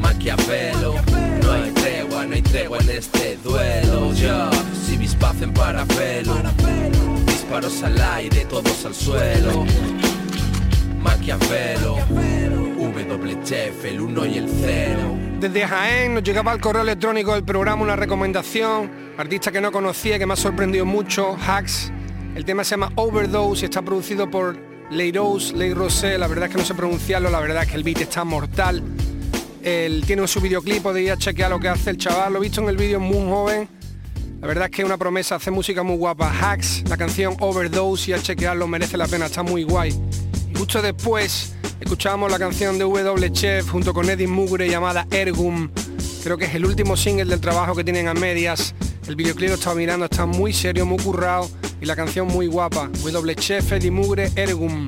Maquiavelo No hay tregua, no hay tregua en este duelo. Yo, si bispacen para pelo Disparos al aire, todos al suelo. Maquiavelo WTF, el 1 y el 0
Desde Jaén nos llegaba al correo electrónico del programa una recomendación. Artista que no conocía, que me ha sorprendido mucho Hacks el tema se llama Overdose y está producido por Leirose, Leir Rosé. La verdad es que no sé pronunciarlo, la verdad es que el beat está mortal. Tiene su videoclip, podría chequear lo que hace el chaval. Lo he visto en el vídeo muy joven. La verdad es que es una promesa, hace música muy guapa. Hacks, la canción Overdose y al chequearlo merece la pena, está muy guay. Y justo después escuchábamos la canción de W Chef junto con Eddie Mugre llamada Ergum. Creo que es el último single del trabajo que tienen a medias. El videoclip lo estaba mirando, está muy serio, muy currado y la canción muy guapa, W Chef, Eddie Mugre, Ergum.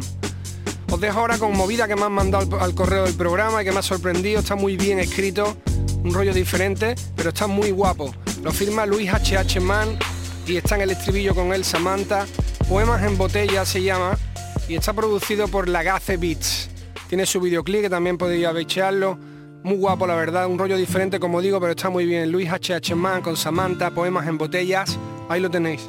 Os dejo ahora con movida que me han mandado al, correo del programa y que me ha sorprendido, está muy bien escrito, un rollo diferente, pero está muy guapo. Lo firma Luis HH Man y está en el estribillo con él Samantha. Poemas en botella se llama y está producido por Lagace Beats. Tiene su videoclip que también podéis bechearlo. Muy guapo la verdad, un rollo diferente como digo, pero está muy bien. Luis HH Man con Samantha, Poemas en botellas. Ahí lo tenéis.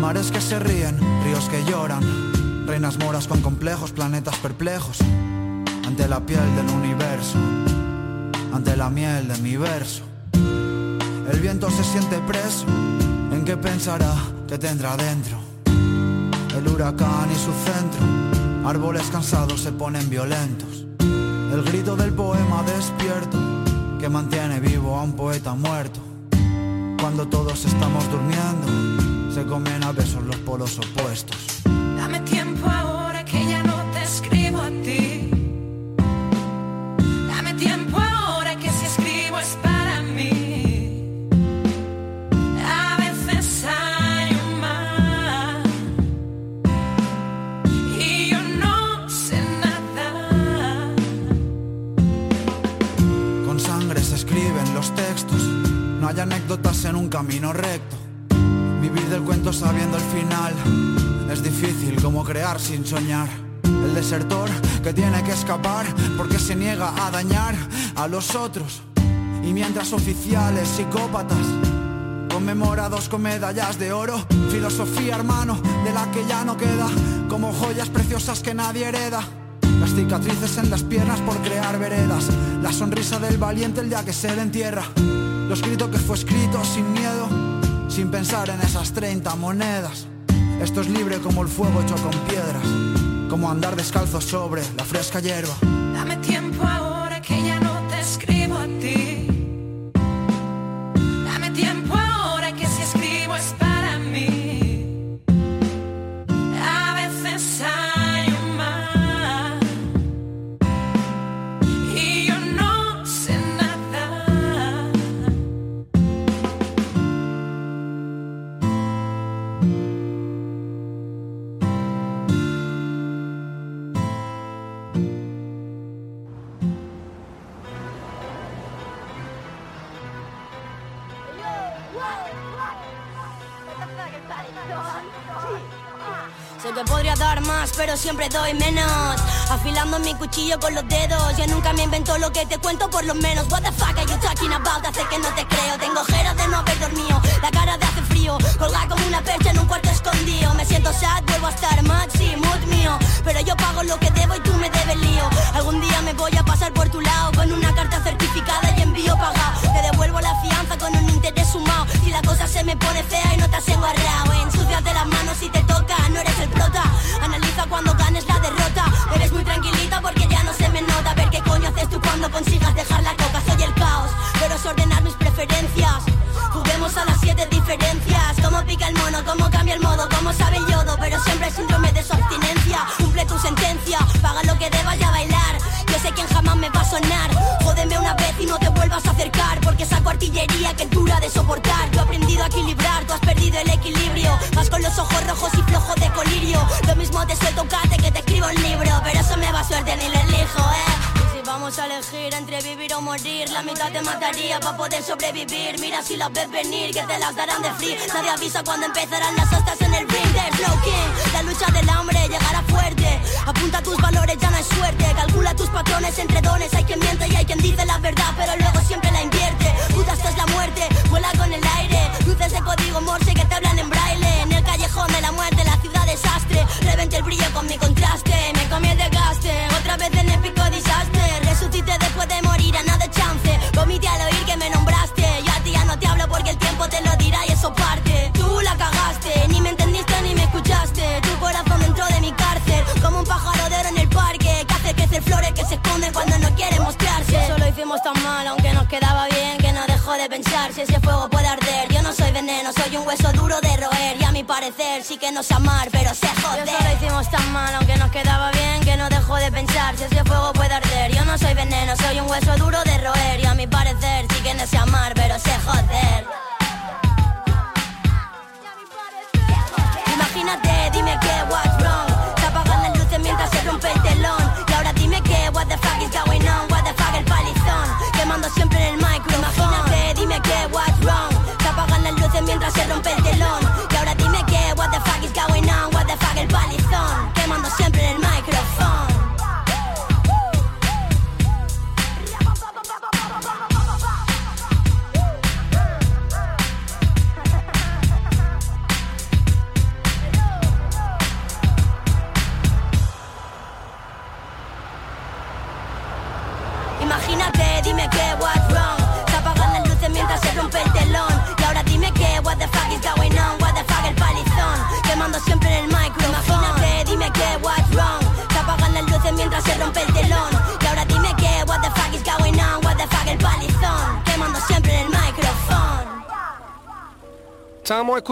Mares que se ríen, ríos que lloran, reinas moras con complejos, planetas perplejos, ante la piel del universo, ante la miel de mi verso. El viento se siente preso, ¿en qué pensará que tendrá dentro? El huracán y su centro Árboles cansados se ponen violentos. El grito del poema despierto que mantiene vivo a un poeta muerto. Cuando todos estamos durmiendo, se comen a besos los polos opuestos.
No
hay anécdotas en un camino recto. Vivir del cuento sabiendo el final es difícil como crear sin soñar. El desertor que tiene que escapar porque se niega a dañar a los otros. Y mientras oficiales psicópatas conmemorados con medallas de oro, filosofía hermano de la que ya no queda, como joyas preciosas que nadie hereda. Las cicatrices en las piernas por crear veredas, la sonrisa del valiente el día que se le entierra, lo escrito que fue escrito sin miedo, sin pensar en esas 30 monedas. Esto es libre como el fuego hecho con piedras, como andar descalzo sobre la fresca hierba.
Dame tiempo
siempre doy menos. Afilando mi cuchillo con los dedos. Yo nunca me invento lo que te cuento, por lo menos. What the fuck are you talking about? Hace que no te creo. Tengo ojeras de no haber dormido. La cara de hace frío. Colgada como una percha en un cuarto escondido. Me siento sad, vuelvo a estar maxi, mood mío. Pero yo pago lo que debo y tú me debes lío. Algún día me voy a pasar por tu lado con una carta certificada y envío pagado. Te devuelvo la fianza con un interés sumado. Si la cosa se me pone fea y no te has enguarrado. La mitad te mataría para poder sobrevivir. Mira si las ves venir, que te las darán de free. Nadie avisa cuando empezarán las hostas en el ring. There's no king, la lucha del hambre llegará fuerte. Apunta tus valores, ya no hay suerte. Calcula tus patrones entre dones. Hay quien miente y hay quien dice la verdad, pero luego siempre la invierte. Esto es la muerte, vuela con el aire. Luces de código morse que te hablan en braille. En el callejón de la muerte, la ciudad desastre. Revente el brillo con mi contraste. Me comí el desgaste, parecer sí que no sé amar, pero sé joder. Eso lo hicimos tan mal, aunque nos quedaba bien, que no dejó de pensar si ese fuego puede arder. Yo no soy veneno, soy un hueso duro de roer. Y a mi parecer sí que no sé amar, pero sé joder.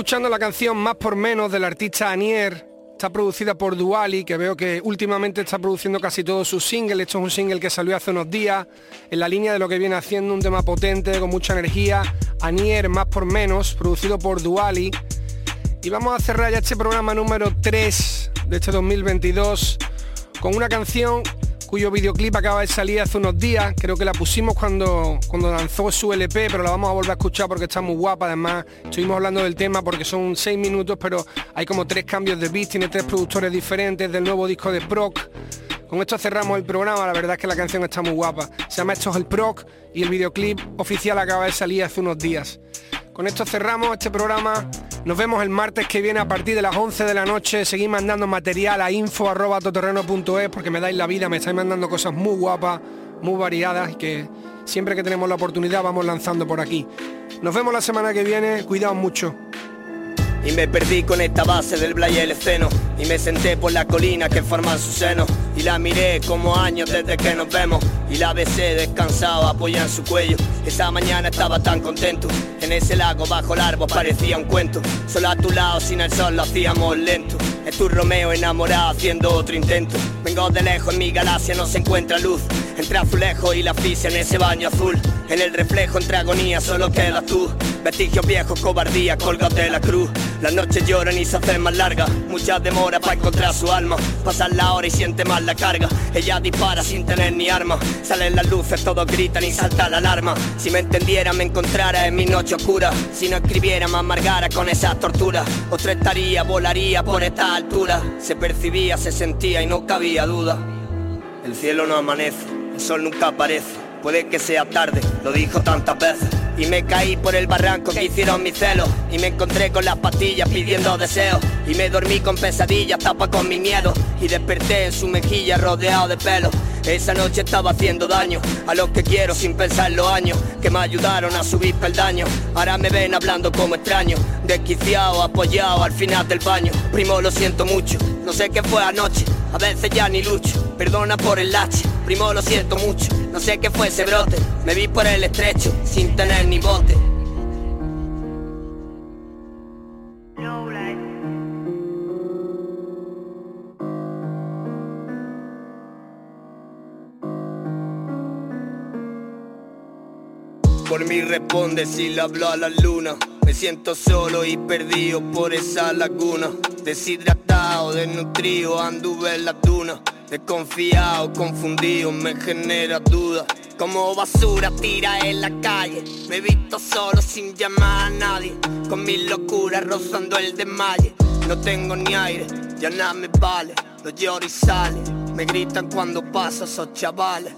Escuchando la canción Más por Menos del artista Anier. Está producida por Duali, que veo que últimamente está produciendo casi todos sus singles. Esto es un single que salió hace unos días, en la línea de lo que viene haciendo, un tema potente, con mucha energía. Anier, Más por Menos, producido por Duali. Y vamos a cerrar ya este programa número 3 de este 2022 con una canción cuyo videoclip acaba de salir hace unos días. Creo que la pusimos cuando, cuando lanzó su LP, pero la vamos a volver a escuchar porque está muy guapa. Además, estuvimos hablando del tema porque son seis minutos, pero hay como tres cambios de beat, tiene tres productores diferentes del nuevo disco de Proc Con esto cerramos el programa, la verdad es que la canción está muy guapa. Se llama Esto es el Proc y el videoclip oficial acaba de salir hace unos días. Con esto cerramos este programa. Nos vemos el martes que viene a partir de las 11 de la noche. Seguid mandando material a info.toterreno.es porque me dais la vida, me estáis mandando cosas muy guapas, muy variadas y que siempre que tenemos la oportunidad vamos lanzando por aquí. Nos vemos la semana que viene. Cuidaos mucho.
Y me perdí con esta base del Blay el Esceno Y me senté por la colina que forman su seno Y la miré como años desde que nos vemos Y la besé descansado apoyada en su cuello. Esa mañana estaba tan contento. En ese lago bajo el árbol parecía un cuento. Solo a tu lado sin el sol lo hacíamos lento. Es tu Romeo enamorado haciendo otro intento. Vengo de lejos en mi galaxia no se encuentra luz. Entre azulejo y la asfixia en ese baño azul. En el reflejo entre agonía solo quedas tú. Vestigios viejos, cobardía, colgados de la cruz. Las noches lloran y se hacen más largas. Mucha demora para encontrar su alma. Pasan la hora y siente más la carga. Ella dispara sin tener ni arma. Salen las luces, todos gritan y salta la alarma. Si me entendiera, me encontrara en mi noche oscura. Si no escribiera, me amargara con esas torturas. Otra estaría, volaría por esta altura. Se percibía, se sentía y no cabía duda. El cielo no amanece, el sol nunca aparece. Puede que sea tarde, lo dijo tantas veces. Y me caí por el barranco que hicieron mis celos Y me encontré con las pastillas pidiendo deseos Y me dormí con pesadillas, tapa con mi miedo Y desperté en su mejilla rodeado de pelo esa noche estaba haciendo daño a los que quiero sin pensar los años que me ayudaron a subir peldaños. Ahora me ven hablando como extraño, desquiciado, apoyado al final del baño. Primo, lo siento mucho, no sé qué fue anoche, a veces ya ni lucho. Perdona por el lache, primo, lo siento mucho, no sé qué fue ese brote. Me vi por el estrecho sin tener ni bote. Mí responde si le hablo a la luna. Me siento solo y perdido por esa laguna. Deshidratado, desnutrido, anduve en la duna. Desconfiado, confundido, me genera duda. Como basura tira en la calle. Me he visto solo sin llamar a nadie. Con mis locuras rozando el desmaye. No tengo ni aire, ya nada me vale. Lo lloro y sale. Me gritan cuando paso esos chavales.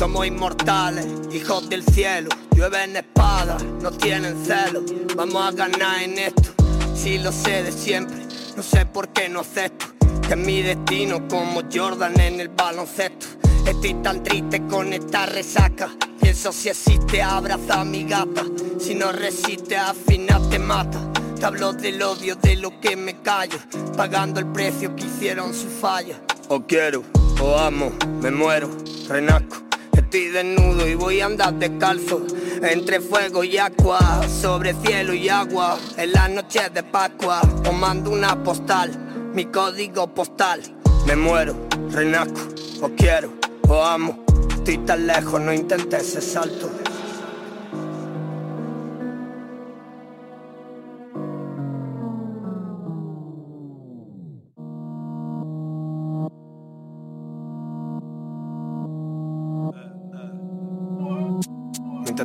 Somos inmortales, hijos del cielo. Llueven espadas, no tienen celo. Vamos a ganar en esto. Si lo sé de siempre, no sé por qué no acepto. Que es mi destino como Jordan en el baloncesto. Estoy tan triste con esta resaca. Pienso si existe, abraza a mi gata. Si no resiste, al final te mata. Te hablo del odio de lo que me callo. Pagando el precio que hicieron su falla. O quiero, o amo, me muero, renazco. Estoy desnudo y voy a andar descalzo. Entre fuego y agua Sobre cielo y agua. En las noches de Pascua Os mando una postal Mi código postal. Me muero, renazco Os quiero, os amo. Estoy tan lejos, no intentes ese salto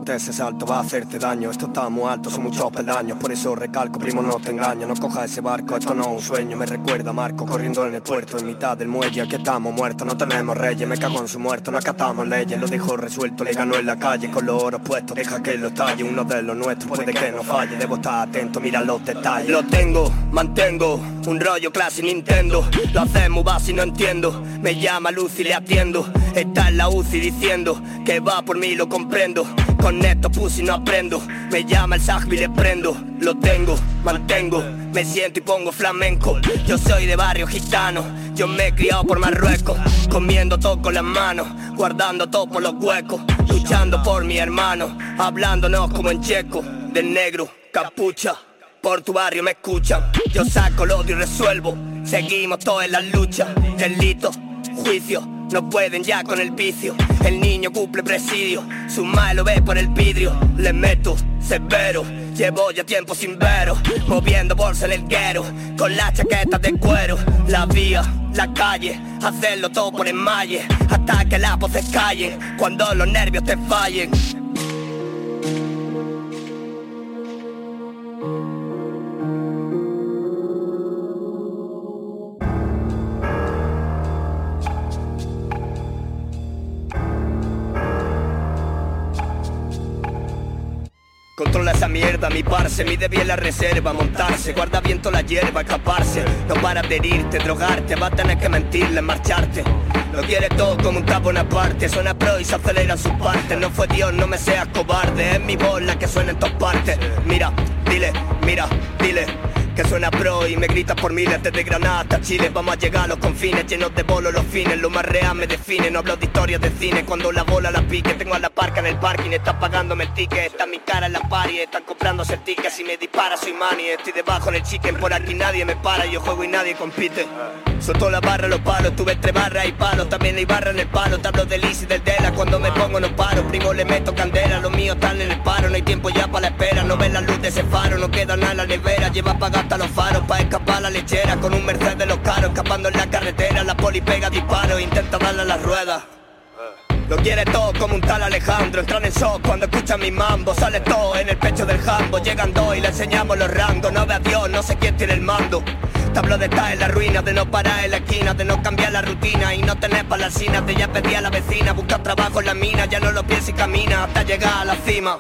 Ese salto, va a hacerte daño. Esto está muy alto, son muchos peldaños. Por eso recalco, primo, no te engaño. No cojas ese barco, esto no es un sueño. Me recuerda Marco corriendo en el puerto En mitad del muelle, aquí estamos muertos No tenemos reyes, me cago en su muerto No acatamos leyes, lo dejó resuelto Le ganó en la calle con los oros puestos. Deja que lo talle, uno de los nuestros Puede que no falle, debo estar atento Mira los detalles. Lo tengo, mantengo Un rollo clase Nintendo. Lo hacemos base y no entiendo. Me llama Lucy, le atiendo Está en la UCI diciendo Que va por mí, lo comprendo. Con esto pussy no aprendo. Me llama el Sajbi, le prendo. Lo tengo, mantengo. Me siento y pongo flamenco. Yo soy de barrio gitano. Yo me he criado por Marruecos. Comiendo todo con las manos. Guardando todo por los huecos. Luchando por mi hermano. Hablándonos como en checo. Del negro, capucha. Por tu barrio me escuchan, yo saco el odio y resuelvo. Seguimos todos en la lucha, delito, juicio, no pueden ya con el vicio. El niño cumple presidio, su madre lo ve por el vidrio. Le meto severo, llevo ya tiempo sin veros. Moviendo bolsa en el guero, con la chaqueta de cuero. La vía, la calle, hacerlo todo por enmalle. Hasta que las voces callen, cuando los nervios te fallen. Mierda, mi parce, mide bien la reserva, montarse, guarda viento la hierba, escaparse, no para de drogarte, va a tener que mentirle, marcharte. Lo quiere todo como un tapo una parte, suena pro y se acelera su parte, no fue Dios, no me seas cobarde, es mi voz la que suena en todas partes. Mira, dile, mira, dile que suena pro y me gritas por miles desde Granada hasta Chile Vamos a llegar a los confines, llenos de bolos los fines. Lo más real me define, no hablo de historias de cine. Cuando la bola la pique, tengo a la parca en el parking. Estás pagándome el ticket, está mi cara en la party Están comprándose el ticket, si me dispara soy money Estoy debajo en el chicken, por aquí nadie me para. Yo juego y nadie compite. Soltó la barra, los palos, tuve entre barras y palos. También hay barra en el palo, te hablo del easy del Dela. Cuando me pongo no paro, primo le meto candela. Los míos están en el paro, no hay tiempo ya para la espera. No ven la luz de ese faro, no queda nada en la nevera. Lleva pagar hasta los faros pa' escapar la lechera. Con un Mercedes de los caros, escapando en la carretera. La poli pega disparos, intenta darle a las ruedas lo quiere todo como un tal Alejandro. Entran en shock cuando escuchan mi mambo. Sale todo en el pecho del jambo. Llegan dos y le enseñamos los rangos. No ve a Dios, no sé quién tiene el mando. Te hablo de estar en la ruina, de no parar en la esquina De no cambiar la rutina y no tener palasinas De ya pedí a la vecina, buscar trabajo en la mina Ya no lo piensa y camina hasta llegar a la cima